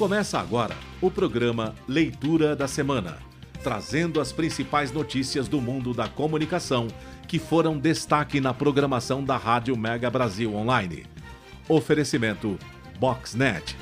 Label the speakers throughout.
Speaker 1: Começa agora o programa Leitura da Semana, trazendo as principais notícias do mundo da comunicação que foram destaque na programação da Rádio Mega Brasil Online. Oferecimento Boxnet.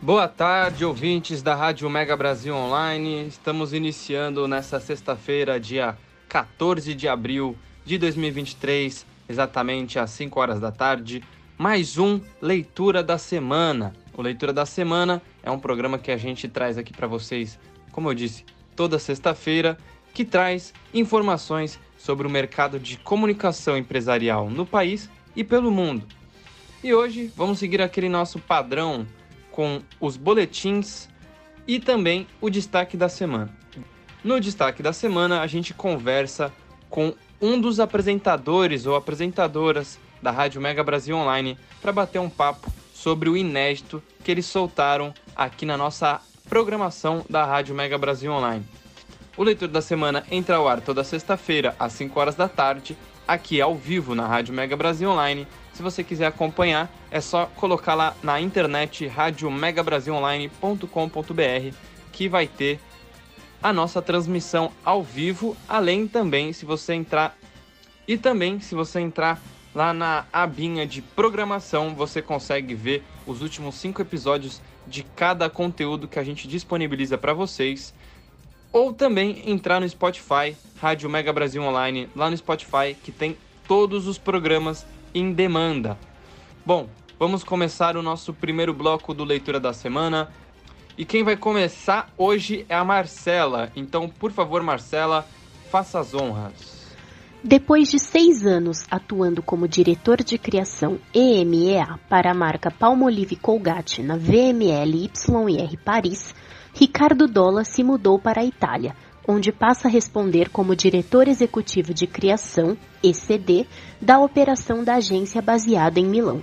Speaker 2: Boa tarde, ouvintes da Rádio Mega Brasil Online. Estamos iniciando nesta sexta-feira, dia 14 de abril de 2023, exatamente às 5 horas da tarde, mais um Leitura da Semana. O Leitura da Semana é um programa que a gente traz aqui para vocês, como eu disse, toda sexta-feira, que traz informações sobre o mercado de comunicação empresarial no país e pelo mundo. E hoje vamos seguir aquele nosso padrão com os boletins e também o destaque da semana. No destaque da semana, a gente conversa com um dos apresentadores ou apresentadoras da Rádio Mega Brasil Online para bater um papo sobre o inédito que eles soltaram aqui na nossa programação da Rádio Mega Brasil Online. O Leitor da Semana entra ao ar toda sexta-feira, às 5 horas da tarde, aqui ao vivo na Rádio Mega Brasil Online. Se você quiser acompanhar, é só colocar lá na internet radiomegabrasilonline.com.br que vai ter a nossa transmissão ao vivo, além também se você entrar e também se você entrar lá na abinha de programação, você consegue ver os últimos cinco episódios de cada conteúdo que a gente disponibiliza para vocês ou também entrar no Spotify, Rádio Mega Brasil Online, lá no Spotify, que tem todos os programas em demanda. Bom, vamos começar o nosso primeiro bloco do Leitura da Semana. E quem vai começar hoje é a Marcela. Então, por favor, Marcela, faça as honras.
Speaker 3: Depois de seis anos atuando como diretor de criação EMEA para a marca Palmolive Colgate na VML YR Paris, Ricardo Dolla se mudou para a Itália, onde passa a responder como diretor executivo de criação, ECD, da operação da agência baseada em Milão.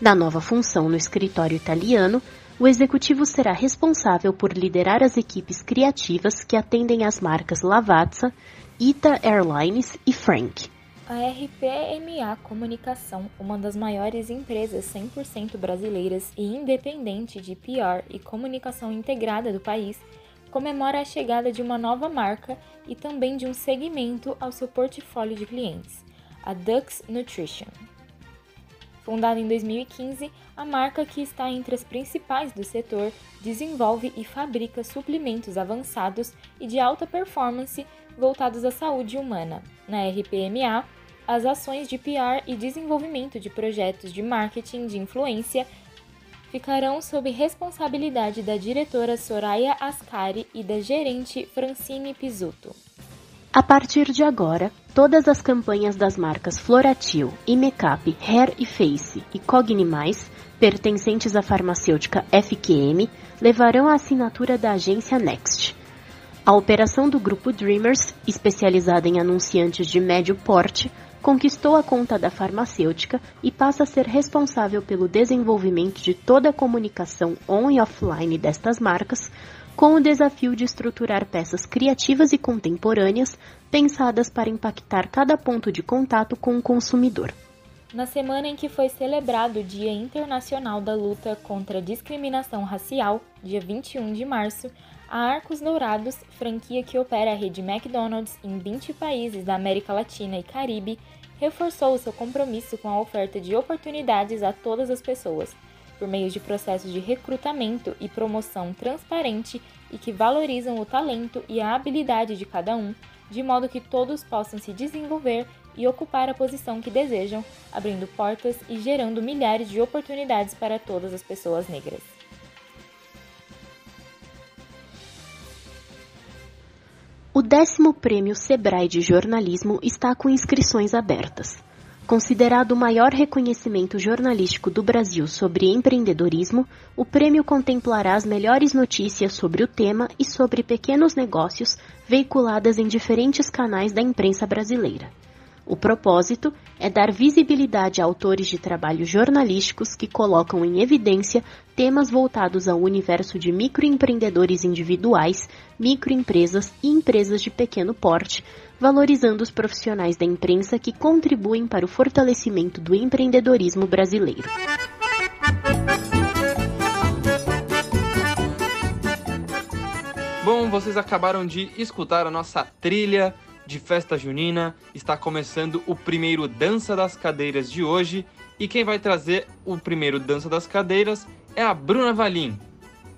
Speaker 3: Na nova função no escritório italiano, o executivo será responsável por liderar as equipes criativas que atendem as marcas Lavazza, Ita Airlines e Frank.
Speaker 4: A RPMA Comunicação, uma das maiores empresas 100% brasileiras e independente de PR e comunicação integrada do país, comemora a chegada de uma nova marca e também de um segmento ao seu portfólio de clientes, a Dux Nutrition. Fundada em 2015, a marca, que está entre as principais do setor, desenvolve e fabrica suplementos avançados e de alta performance voltados à saúde humana. Na RPMA, as ações de PR e desenvolvimento de projetos de marketing de influência ficarão sob responsabilidade da diretora Soraya Ascari e da gerente Francine Pisuto.
Speaker 3: A partir de agora, todas as campanhas das marcas Floratil, Imecap, Hair e Face e Cognimais, pertencentes à farmacêutica FQM, levarão a assinatura da agência Next. A operação do grupo Dreamers, especializada em anunciantes de médio porte, conquistou a conta da farmacêutica e passa a ser responsável pelo desenvolvimento de toda a comunicação on e offline destas marcas, com o desafio de estruturar peças criativas e contemporâneas pensadas para impactar cada ponto de contato com o consumidor.
Speaker 4: Na semana em que foi celebrado o Dia Internacional da Luta contra a Discriminação Racial, dia 21 de março, a Arcos Dourados, franquia que opera a rede McDonald's em 20 países da América Latina e Caribe, reforçou seu compromisso com a oferta de oportunidades a todas as pessoas, por meio de processos de recrutamento e promoção transparente e que valorizam o talento e a habilidade de cada um, de modo que todos possam se desenvolver e ocupar a posição que desejam, abrindo portas e gerando milhares de oportunidades para todas as pessoas negras.
Speaker 3: O décimo prêmio Sebrae de Jornalismo está com inscrições abertas. Considerado o maior reconhecimento jornalístico do Brasil sobre empreendedorismo, o prêmio contemplará as melhores notícias sobre o tema e sobre pequenos negócios veiculadas em diferentes canais da imprensa brasileira. O propósito é dar visibilidade a autores de trabalhos jornalísticos que colocam em evidência temas voltados ao universo de microempreendedores individuais, microempresas e empresas de pequeno porte, valorizando os profissionais da imprensa que contribuem para o fortalecimento do empreendedorismo brasileiro.
Speaker 2: Bom, vocês acabaram de escutar a nossa trilha de festa junina. Está começando o primeiro Dança das Cadeiras de hoje. E quem vai trazer o primeiro Dança das Cadeiras é a Bruna Valim.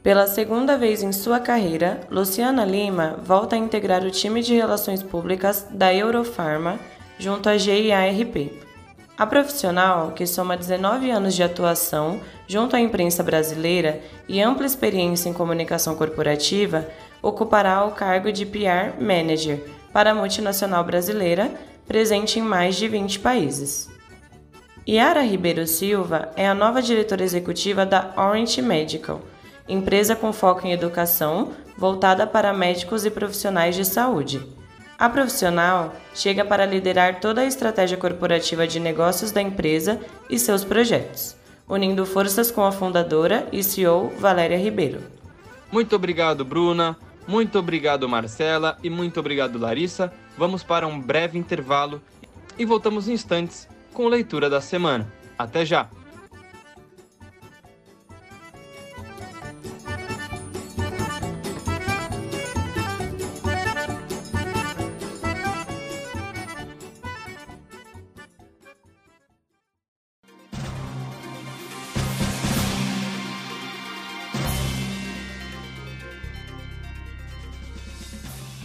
Speaker 5: Pela segunda vez em sua carreira, Luciana Lima volta a integrar o time de relações públicas da Eurofarma junto à GIARP. A profissional, que soma 19 anos de atuação junto à imprensa brasileira e ampla experiência em comunicação corporativa, ocupará o cargo de PR Manager para a multinacional brasileira, presente em mais de 20 países. Yara Ribeiro Silva é a nova diretora executiva da Orange Medical, empresa com foco em educação voltada para médicos e profissionais de saúde. A profissional chega para liderar toda a estratégia corporativa de negócios da empresa e seus projetos, unindo forças com a fundadora e CEO Valéria Ribeiro.
Speaker 2: Muito obrigado, Bruna. Muito obrigado, Marcela, e muito obrigado, Larissa. Vamos para um breve intervalo e voltamos em instantes com leitura da semana. Até já!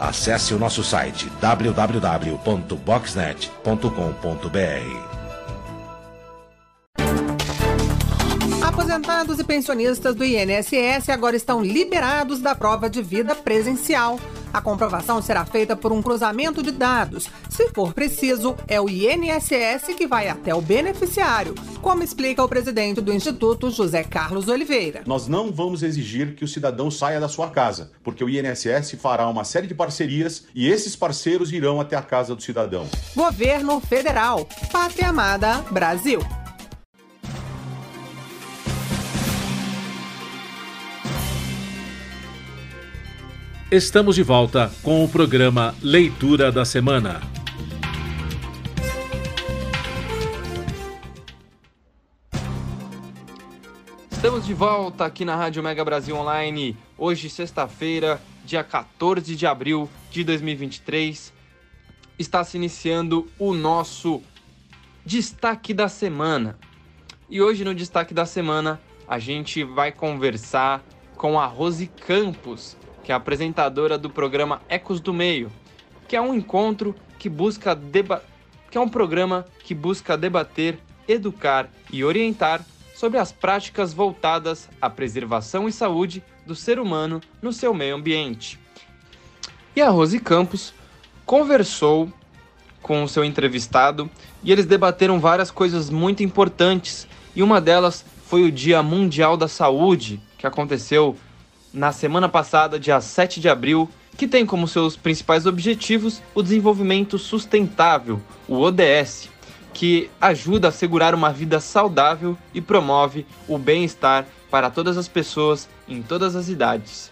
Speaker 6: Acesse o nosso site www.boxnet.com.br.
Speaker 7: Aposentados e pensionistas do INSS agora estão liberados da prova de vida presencial. A comprovação será feita por um cruzamento de dados. Se for preciso, é o INSS que vai até o beneficiário, como explica o presidente do Instituto, José Carlos Oliveira.
Speaker 8: Nós não vamos exigir que o cidadão saia da sua casa, porque o INSS fará uma série de parcerias e esses parceiros irão até a casa do cidadão.
Speaker 7: Governo Federal. Pátria Amada Brasil.
Speaker 1: Estamos de volta com o programa Leitura da Semana.
Speaker 2: Estamos de volta aqui na Rádio Mega Brasil Online, hoje, sexta-feira, dia 14 de abril de 2023. Está se iniciando o nosso destaque da semana. E hoje, no destaque da semana, a gente vai conversar com a Rose Campos que é apresentadora do programa Ecos do Meio, que é um encontro que busca que é um programa que busca debater, educar e orientar sobre as práticas voltadas à preservação e saúde do ser humano no seu meio ambiente. E a Rose Campos conversou com o seu entrevistado e eles debateram várias coisas muito importantes, e uma delas foi o Dia Mundial da Saúde, que aconteceu na semana passada, dia 7 de abril, que tem como seus principais objetivos o desenvolvimento sustentável, o ODS, que ajuda a assegurar uma vida saudável e promove o bem-estar para todas as pessoas em todas as idades.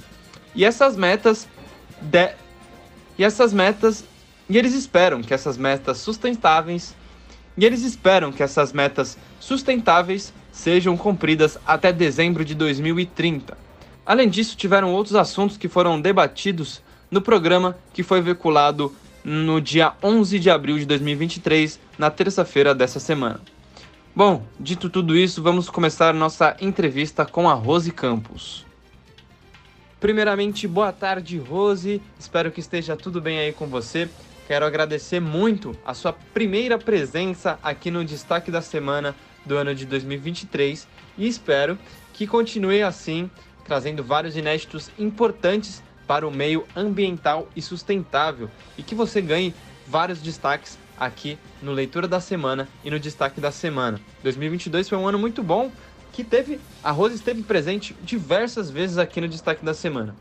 Speaker 2: E essas metas de... e essas metas e eles esperam que essas metas sustentáveis e eles esperam que essas metas sustentáveis sejam cumpridas até dezembro de 2030. Além disso, tiveram outros assuntos que foram debatidos no programa que foi veiculado no dia 11 de abril de 2023, na terça-feira dessa semana. Bom, dito tudo isso, vamos começar nossa entrevista com a Rose Campos. Primeiramente, boa tarde, Rose. Espero que esteja tudo bem aí com você. Quero agradecer muito a sua primeira presença aqui no Destaque da Semana do ano de 2023 e espero que continue assim, trazendo vários inéditos importantes para o meio ambiental e sustentável e que você ganhe vários destaques aqui no Leitura da Semana e no Destaque da Semana. 2022 foi um ano muito bom que teve a Rose esteve presente diversas vezes aqui no Destaque da Semana.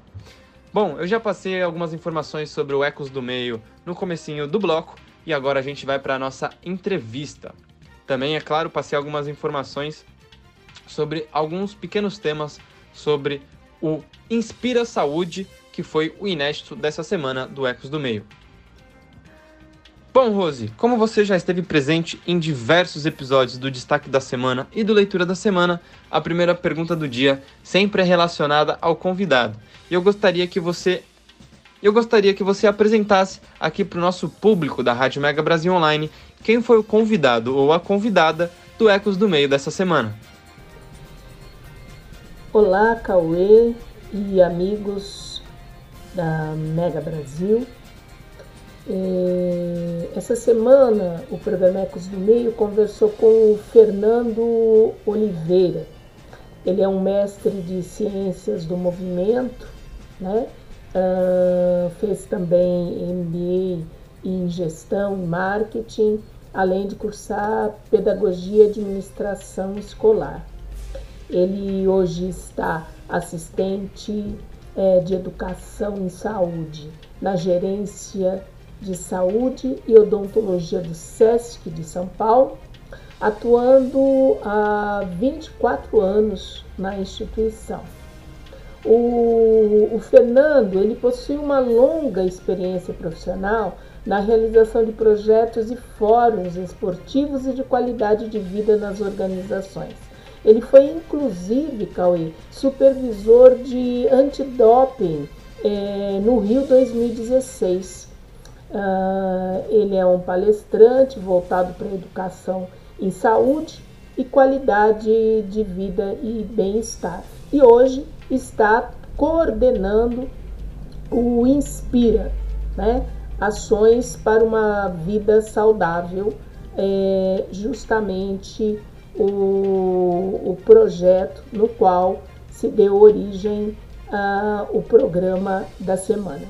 Speaker 2: Bom, eu já passei algumas informações sobre o Ecos do Meio no comecinho do bloco e agora a gente vai para a nossa entrevista. Também, é claro, passei algumas informações sobre alguns pequenos temas sobre o Inspira Saúde, que foi o inédito dessa semana do Ecos do Meio. Bom, Rose, como você já esteve presente em diversos episódios do Destaque da Semana e do Leitura da Semana, a primeira pergunta do dia sempre é relacionada ao convidado. E eu gostaria que você eu gostaria que você apresentasse aqui para o nosso público da Rádio Mega Brasil Online quem foi o convidado ou a convidada do Ecos do Meio dessa semana.
Speaker 9: Olá, Cauê e amigos da Mega Brasil. É, essa semana, o programa Ecos do Meio conversou com o Fernando Oliveira. Ele é um mestre de ciências do movimento, né? Uh, fez também MBA em gestão e marketing, além de cursar pedagogia e administração escolar. Ele hoje está assistente é, de educação em saúde na gerência de Saúde e Odontologia do SESC de São Paulo, atuando há 24 anos na instituição. O, o, Fernando ele possui uma longa experiência profissional na realização de projetos e fóruns esportivos e de qualidade de vida nas organizações. Ele foi inclusive, Cauê, supervisor de antidoping é, no Rio 2016 Uh, ele é um palestrante voltado para a educação em saúde e qualidade de vida e bem-estar. E hoje está coordenando o Inspira, né? ações para uma vida saudável, é justamente o, o projeto no qual se deu origem ao programa da semana.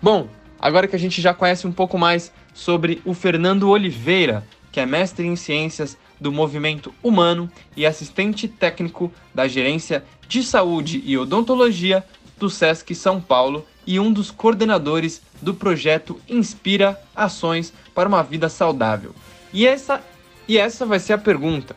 Speaker 2: Bom, agora que a gente já conhece um pouco mais sobre o Fernando Oliveira, que é mestre em ciências do movimento humano e assistente técnico da Gerência de Saúde e Odontologia do SESC São Paulo e um dos coordenadores do projeto Inspira Ações para uma Vida Saudável. E essa, e essa vai ser a pergunta.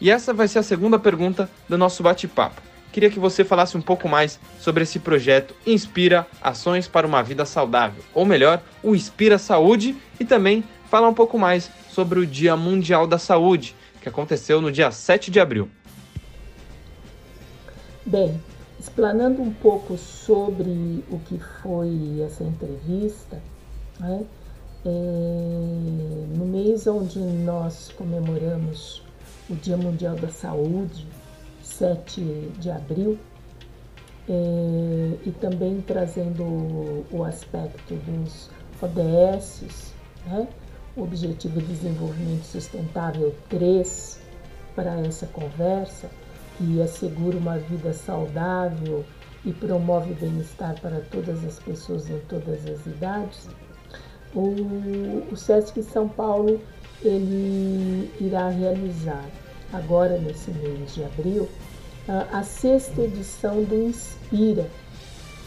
Speaker 2: E essa vai ser a segunda pergunta do nosso bate-papo queria que você falasse um pouco mais sobre esse projeto Inspira Ações para uma Vida Saudável, ou melhor, o Inspira Saúde, e também falar um pouco mais sobre o Dia Mundial da Saúde, que aconteceu no dia 7 de abril.
Speaker 9: Bem, explanando um pouco sobre o que foi essa entrevista, né? é, no mês onde nós comemoramos o Dia Mundial da Saúde, 7 de abril, é, e também trazendo o aspecto dos ODS, né? o Objetivo de Desenvolvimento Sustentável 3, para essa conversa, que assegura uma vida saudável e promove bem-estar para todas as pessoas em todas as idades. O, o SESC São Paulo ele irá realizar agora nesse mês de abril a sexta edição do Inspira,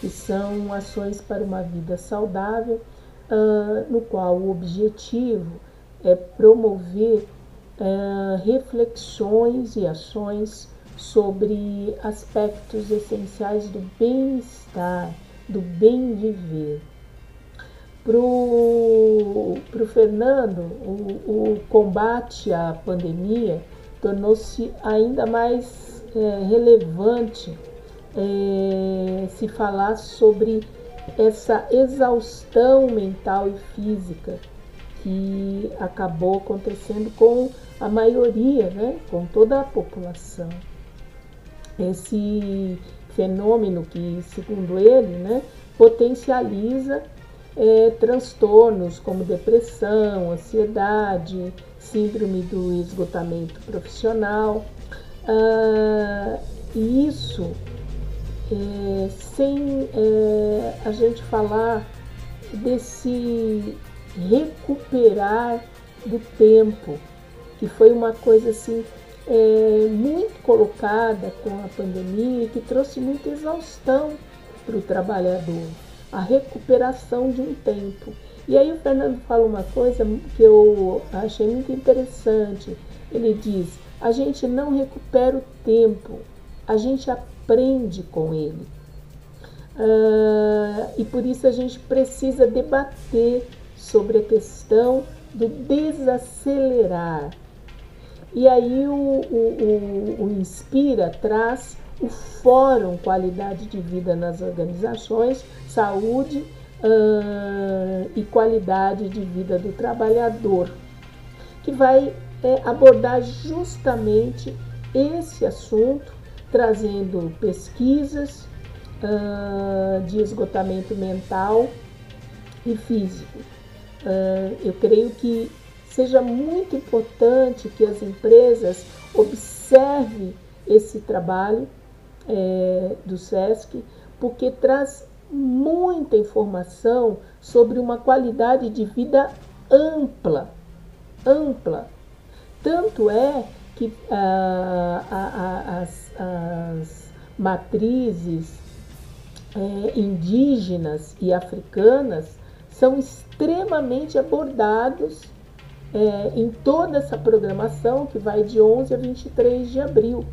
Speaker 9: que são ações para uma vida saudável, no qual o objetivo é promover reflexões e ações sobre aspectos essenciais do bem-estar, do bem viver. Para o Fernando, o, combate à pandemia tornou-se ainda mais é, relevante é, se falar sobre essa exaustão mental e física que acabou acontecendo com a maioria, né, com toda a população. Esse fenômeno que, segundo ele, né, potencializa é, transtornos como depressão, ansiedade, síndrome do esgotamento profissional. Ah, e isso é, sem é, a gente falar desse recuperar do tempo, que foi uma coisa assim é, muito colocada com a pandemia e que trouxe muita exaustão para o trabalhador, a recuperação de um tempo. E aí o Fernando fala uma coisa que eu achei muito interessante. Ele diz: a gente não recupera o tempo, a gente aprende com ele. Uh, e por isso a gente precisa debater sobre a questão do desacelerar. E aí o, o, o, o Inspira traz o Fórum Qualidade de Vida nas Organizações, Saúde uh, e Qualidade de Vida do Trabalhador, que vai é, abordar justamente esse assunto, trazendo pesquisas uh, de esgotamento mental e físico. Uh, eu creio que seja muito importante que as empresas observem esse trabalho é, do SESC, porque traz muita informação sobre uma qualidade de vida ampla, ampla. Tanto é que ah, as, as, matrizes é, indígenas e africanas são extremamente abordados é, em toda essa programação que vai de 11 a 23 de abril.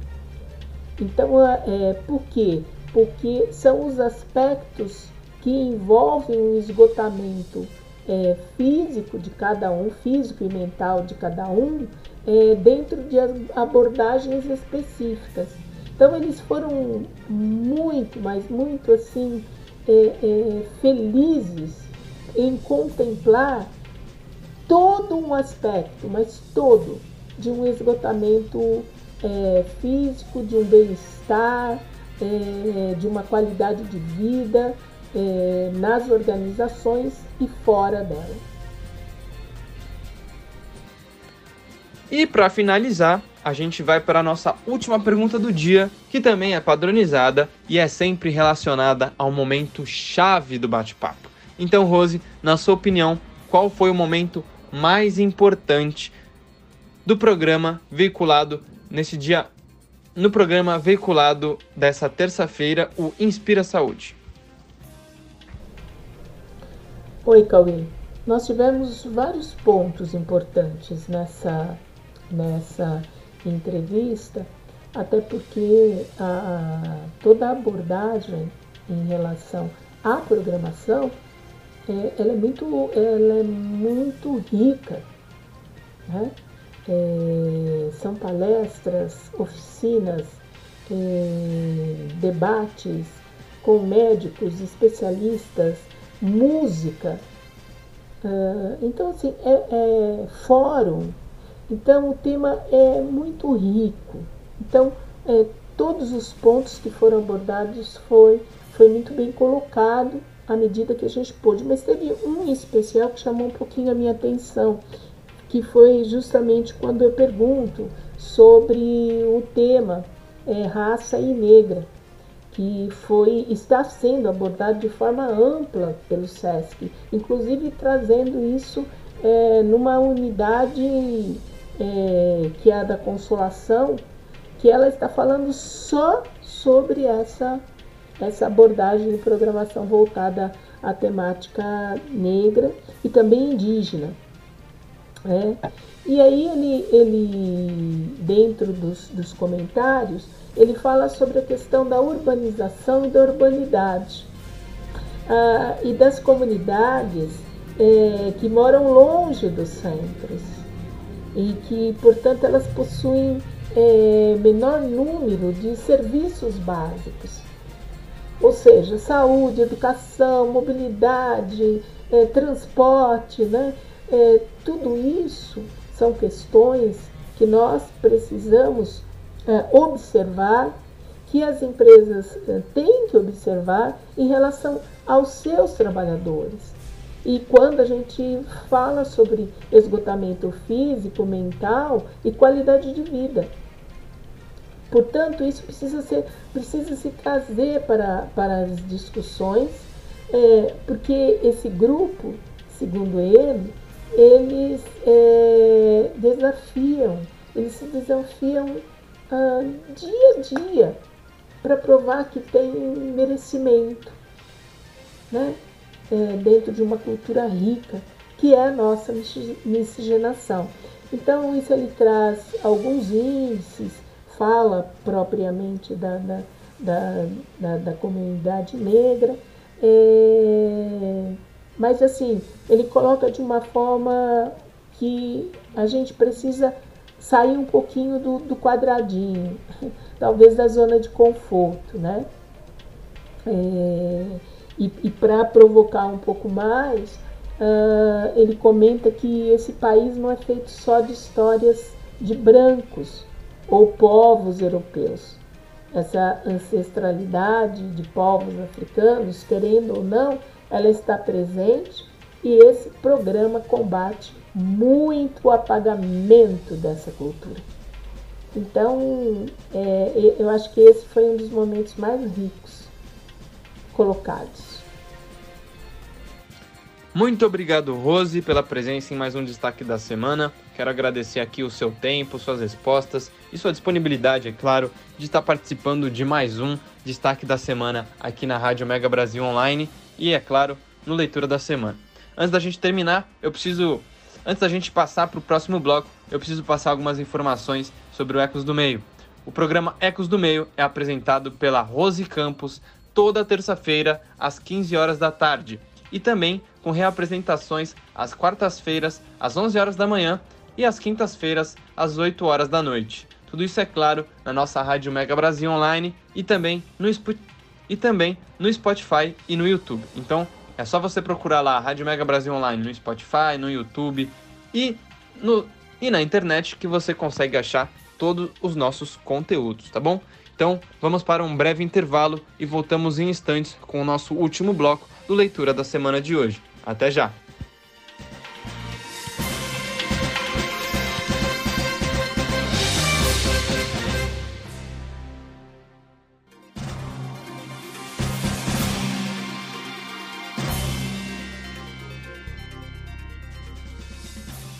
Speaker 9: Então, é, por quê? Porque são os aspectos que envolvem o esgotamento é, físico de cada um, físico e mental de cada um, é, dentro de abordagens específicas. Então eles foram muito, mas muito assim é, é, felizes em contemplar todo um aspecto, mas todo, de um esgotamento é, físico, de um bem-estar, é, de uma qualidade de vida é, nas organizações e fora delas.
Speaker 2: E para finalizar, a gente vai para a nossa última pergunta do dia, que também é padronizada e é sempre relacionada ao momento chave do bate-papo. Então, Rose, na sua opinião, qual foi o momento mais importante do programa veiculado nesse dia, no programa veiculado dessa terça-feira, o Inspira Saúde?
Speaker 9: Oi, Cauê. Nós tivemos vários pontos importantes nessa, nessa entrevista, até porque a, toda a abordagem em relação à programação é, ela é muito, ela é muito rica. Né? É, são palestras, oficinas, é, debates com médicos, especialistas, música. Uh, então, assim, é, é fórum então o tema é muito rico. Então é, todos os pontos que foram abordados foi, foi muito bem colocado à medida que a gente pôde. Mas teve um especial que chamou um pouquinho a minha atenção, que foi justamente quando eu pergunto sobre o tema é, raça e negra, que foi está sendo abordado de forma ampla pelo SESC, inclusive trazendo isso é, numa unidade é, que é a da consolação, que ela está falando só sobre essa, essa abordagem de programação voltada à temática negra e também indígena. É. E aí ele, ele dentro dos, dos comentários, ele fala sobre a questão da urbanização e da urbanidade. Ah, e das comunidades é, que moram longe dos centros e que, portanto, elas possuem é, menor número de serviços básicos, ou seja, saúde, educação, mobilidade, é, transporte, né? É, tudo isso são questões que nós precisamos é, observar, que as empresas é, têm que observar em relação aos seus trabalhadores. e quando a gente fala sobre esgotamento físico, mental e qualidade de vida. Portanto, isso precisa, ser, precisa se trazer para, para as discussões, é, porque esse grupo, segundo ele, eles é, desafiam, eles se desafiam ah, dia a dia para provar que tem merecimento, né? É, dentro de uma cultura rica, que é a nossa miscigenação. Então, isso ele traz alguns índices, fala propriamente da, da, da, da, da comunidade negra, é, mas assim, ele coloca de uma forma que a gente precisa sair um pouquinho do, do quadradinho, talvez da zona de conforto, né? É, e, e para provocar um pouco mais, uh, ele comenta que esse país não é feito só de histórias de brancos ou povos europeus. Essa ancestralidade de povos africanos, querendo ou não, ela está presente e esse programa combate muito o apagamento dessa cultura. Então, é, eu acho que esse foi um dos momentos mais ricos colocados.
Speaker 2: Muito obrigado, Rose, pela presença em mais um destaque da semana. Quero agradecer aqui o seu tempo, suas respostas e sua disponibilidade, é claro, de estar participando de mais um destaque da semana aqui na Rádio Mega Brasil Online e, é claro, no Leitura da Semana. Antes da gente terminar, eu preciso Antes da gente passar para o próximo bloco, eu preciso passar algumas informações sobre o Ecos do Meio. O programa Ecos do Meio é apresentado pela Rose Campos toda terça-feira às 15 horas da tarde e também com reapresentações às quartas-feiras às 11 horas da manhã e às quintas-feiras às 8 horas da noite. Tudo isso é claro na nossa Rádio Mega Brasil Online e também no e também no Spotify e no YouTube. Então, é só você procurar lá Rádio Mega Brasil Online no Spotify, no YouTube e, no, e na internet que você consegue achar todos os nossos conteúdos, tá bom? Então, vamos para um breve intervalo e voltamos em instantes com o nosso último bloco do Leitura da Semana de hoje. Até já!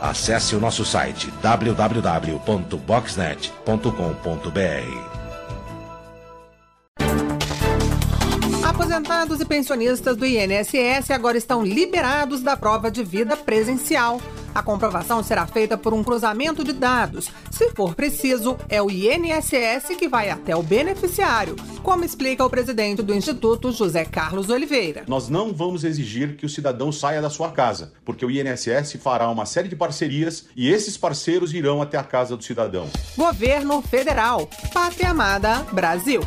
Speaker 6: Acesse o nosso site www.boxnet.com.br.
Speaker 7: Aposentados e pensionistas do INSS agora estão liberados da prova de vida presencial. A comprovação será feita por um cruzamento de dados. Se for preciso, é o INSS que vai até o beneficiário, como explica o presidente do Instituto, José Carlos Oliveira.
Speaker 8: Nós não vamos exigir que o cidadão saia da sua casa, porque o INSS fará uma série de parcerias e esses parceiros irão até a casa do cidadão.
Speaker 7: Governo Federal. Pátria Amada Brasil.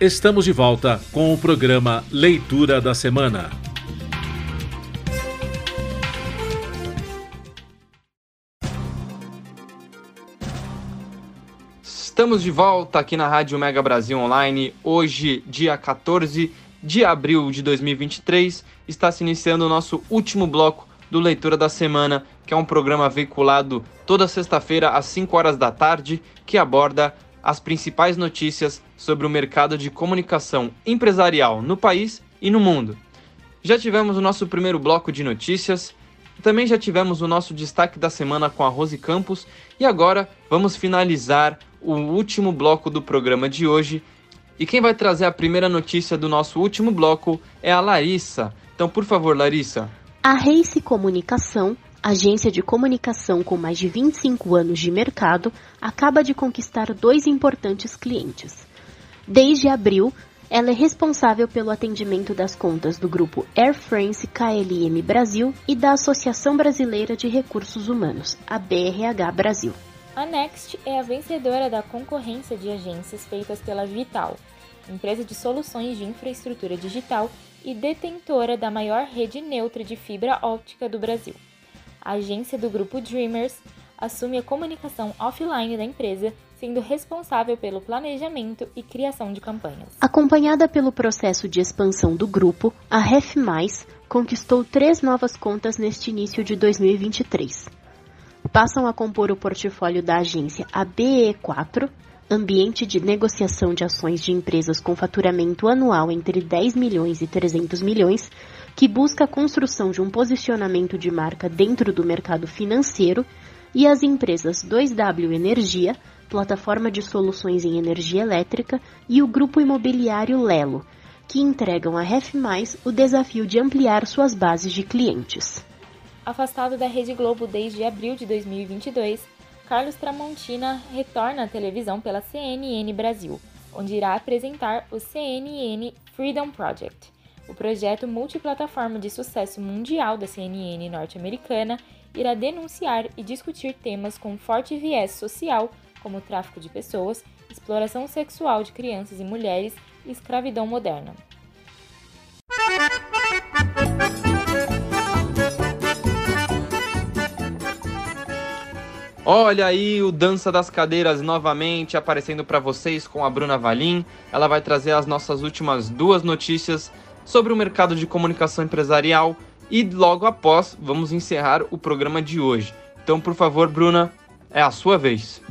Speaker 1: Estamos de volta com o programa Leitura da Semana.
Speaker 2: Estamos de volta aqui na Rádio Mega Brasil Online. Hoje, dia 14 de abril de 2023, está se iniciando o nosso último bloco do Leitura da Semana, que é um programa veiculado toda sexta-feira às 5 horas da tarde, que aborda as principais notícias sobre o mercado de comunicação empresarial no país e no mundo. Já tivemos o nosso primeiro bloco de notícias, também já tivemos o nosso destaque da semana com a Rose Campos e agora vamos finalizar o último bloco do programa de hoje. E quem vai trazer a primeira notícia do nosso último bloco é a Larissa. Então, por favor, Larissa.
Speaker 3: A Race Comunicação agência de comunicação com mais de 25 anos de mercado, acaba de conquistar dois importantes clientes. Desde abril, Ela é responsável pelo atendimento das contas do grupo Air France KLM Brasil e da Associação Brasileira de Recursos Humanos, a BRH Brasil.
Speaker 4: A Next é a vencedora da concorrência de agências feitas pela Vital, empresa de soluções de infraestrutura digital e detentora da maior rede neutra de fibra óptica do Brasil. A agência do grupo Dreamers assume a comunicação offline da empresa, sendo responsável pelo planejamento e criação de campanhas.
Speaker 3: Acompanhada pelo processo de expansão do grupo, a Ref conquistou três novas contas neste início de 2023. Passam a compor o portfólio da agência a BE4, ambiente de negociação de ações de empresas com faturamento anual entre 10 milhões e 300 milhões, que busca a construção de um posicionamento de marca dentro do mercado financeiro, e as empresas 2W Energia, plataforma de soluções em energia elétrica, e o grupo imobiliário Lelo, que entregam à Ref o desafio de ampliar suas bases de clientes.
Speaker 4: Afastado da Rede Globo desde abril de 2022, Carlos Tramontina retorna à televisão pela CNN Brasil, onde irá apresentar o CNN Freedom Project, o projeto multiplataforma de sucesso mundial da CNN norte-americana irá denunciar e discutir temas com forte viés social, como tráfico de pessoas, exploração sexual de crianças e mulheres e escravidão moderna.
Speaker 2: Olha aí o Dança das Cadeiras novamente aparecendo para vocês com a Bruna Valim. Ela vai trazer as nossas últimas duas notícias sobre o mercado de comunicação empresarial e logo após vamos encerrar o programa de hoje. Então, por favor, Bruna, é a sua vez.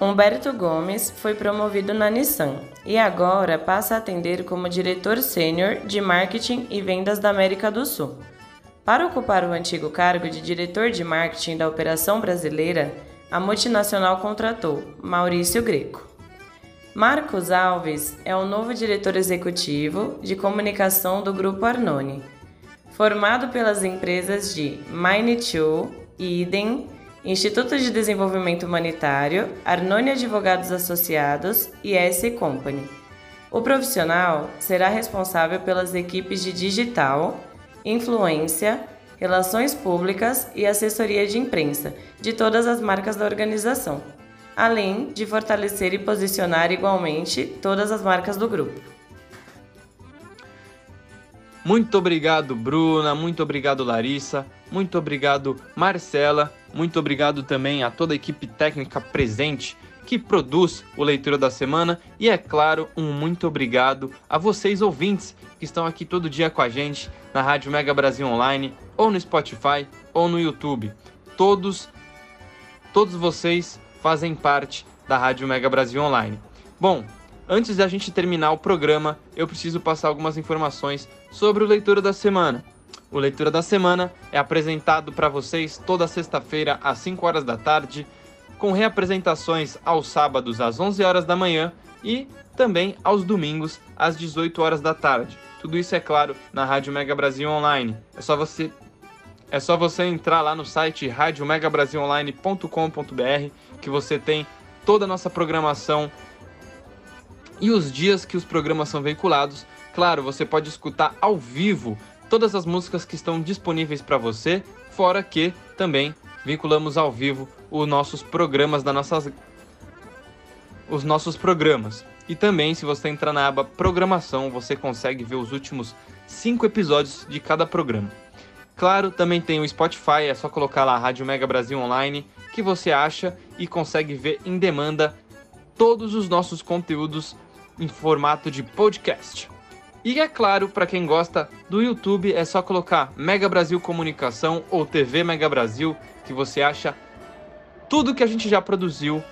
Speaker 5: Humberto Gomes foi promovido na Nissan e agora passa a atender como diretor sênior de marketing e vendas da América do Sul. Para ocupar o antigo cargo de diretor de marketing da operação brasileira, a multinacional contratou Maurício Greco. Marcos Alves é o novo diretor executivo de comunicação do Grupo Arnone, formado pelas empresas de Mine2, Idem, Instituto de Desenvolvimento Humanitário, Arnone Advogados Associados e S Company. O profissional será responsável pelas equipes de digital, influência, relações públicas e assessoria de imprensa de todas as marcas da organização, além de fortalecer e posicionar igualmente todas as marcas do grupo.
Speaker 2: Muito obrigado, Bruna. Muito obrigado, Larissa. Muito obrigado, Marcela. Muito obrigado também a toda a equipe técnica presente que produz o Leitura da Semana. E é claro, um muito obrigado a vocês ouvintes que estão aqui todo dia com a gente na Rádio Mega Brasil Online, ou no Spotify, ou no YouTube. Todos, todos vocês fazem parte da Rádio Mega Brasil Online. Bom, antes da gente terminar o programa, eu preciso passar algumas informações sobre o Leitura da Semana. O Leitura da Semana é apresentado para vocês toda sexta-feira às 5 horas da tarde com reapresentações aos sábados às 11 horas da manhã e também aos domingos às 18 horas da tarde. Tudo isso é claro na Rádio Mega Brasil Online. É só você é só você entrar lá no site radiomegabrasilonline.com.br que você tem toda a nossa programação e os dias que os programas são veiculados. Claro, você pode escutar ao vivo todas as músicas que estão disponíveis para você, fora que também vinculamos ao vivo os nossos programas da nossas os nossos programas. E também, se você entrar na aba Programação, você consegue ver os últimos cinco episódios de cada programa. Claro, também tem o Spotify, é só colocar lá Rádio Mega Brasil Online, que você acha e consegue ver em demanda todos os nossos conteúdos em formato de podcast. E é claro, para quem gosta do YouTube, é só colocar Mega Brasil Comunicação ou TV Mega Brasil, que você acha tudo que a gente já produziu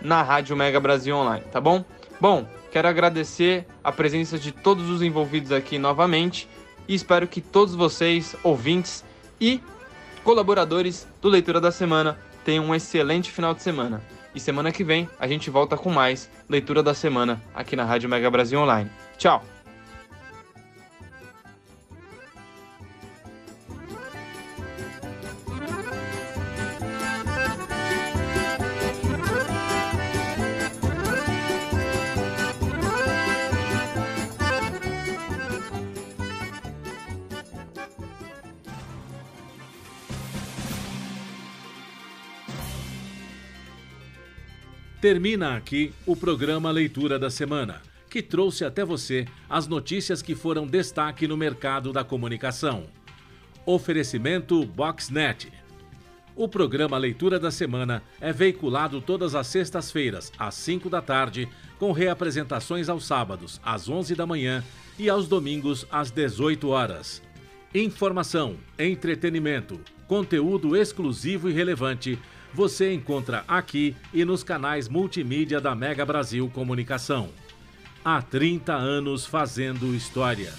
Speaker 2: na Rádio Mega Brasil Online, tá bom? Bom, quero agradecer a presença de todos os envolvidos aqui novamente e espero que todos vocês, ouvintes e colaboradores do Leitura da Semana, tenham um excelente final de semana. E semana que vem a gente volta com mais Leitura da Semana aqui na Rádio Mega Brasil Online. Tchau!
Speaker 1: Termina aqui o programa Leitura da Semana, que trouxe até você as notícias que foram destaque no mercado da comunicação. Oferecimento Boxnet. O programa Leitura da Semana é veiculado todas as sextas-feiras, às 5 da tarde, com reapresentações aos sábados, às 11 da manhã e aos domingos, às 18 horas. Informação, entretenimento, conteúdo exclusivo e relevante você encontra aqui e nos canais multimídia da Mega Brasil Comunicação. Há 30 anos fazendo história.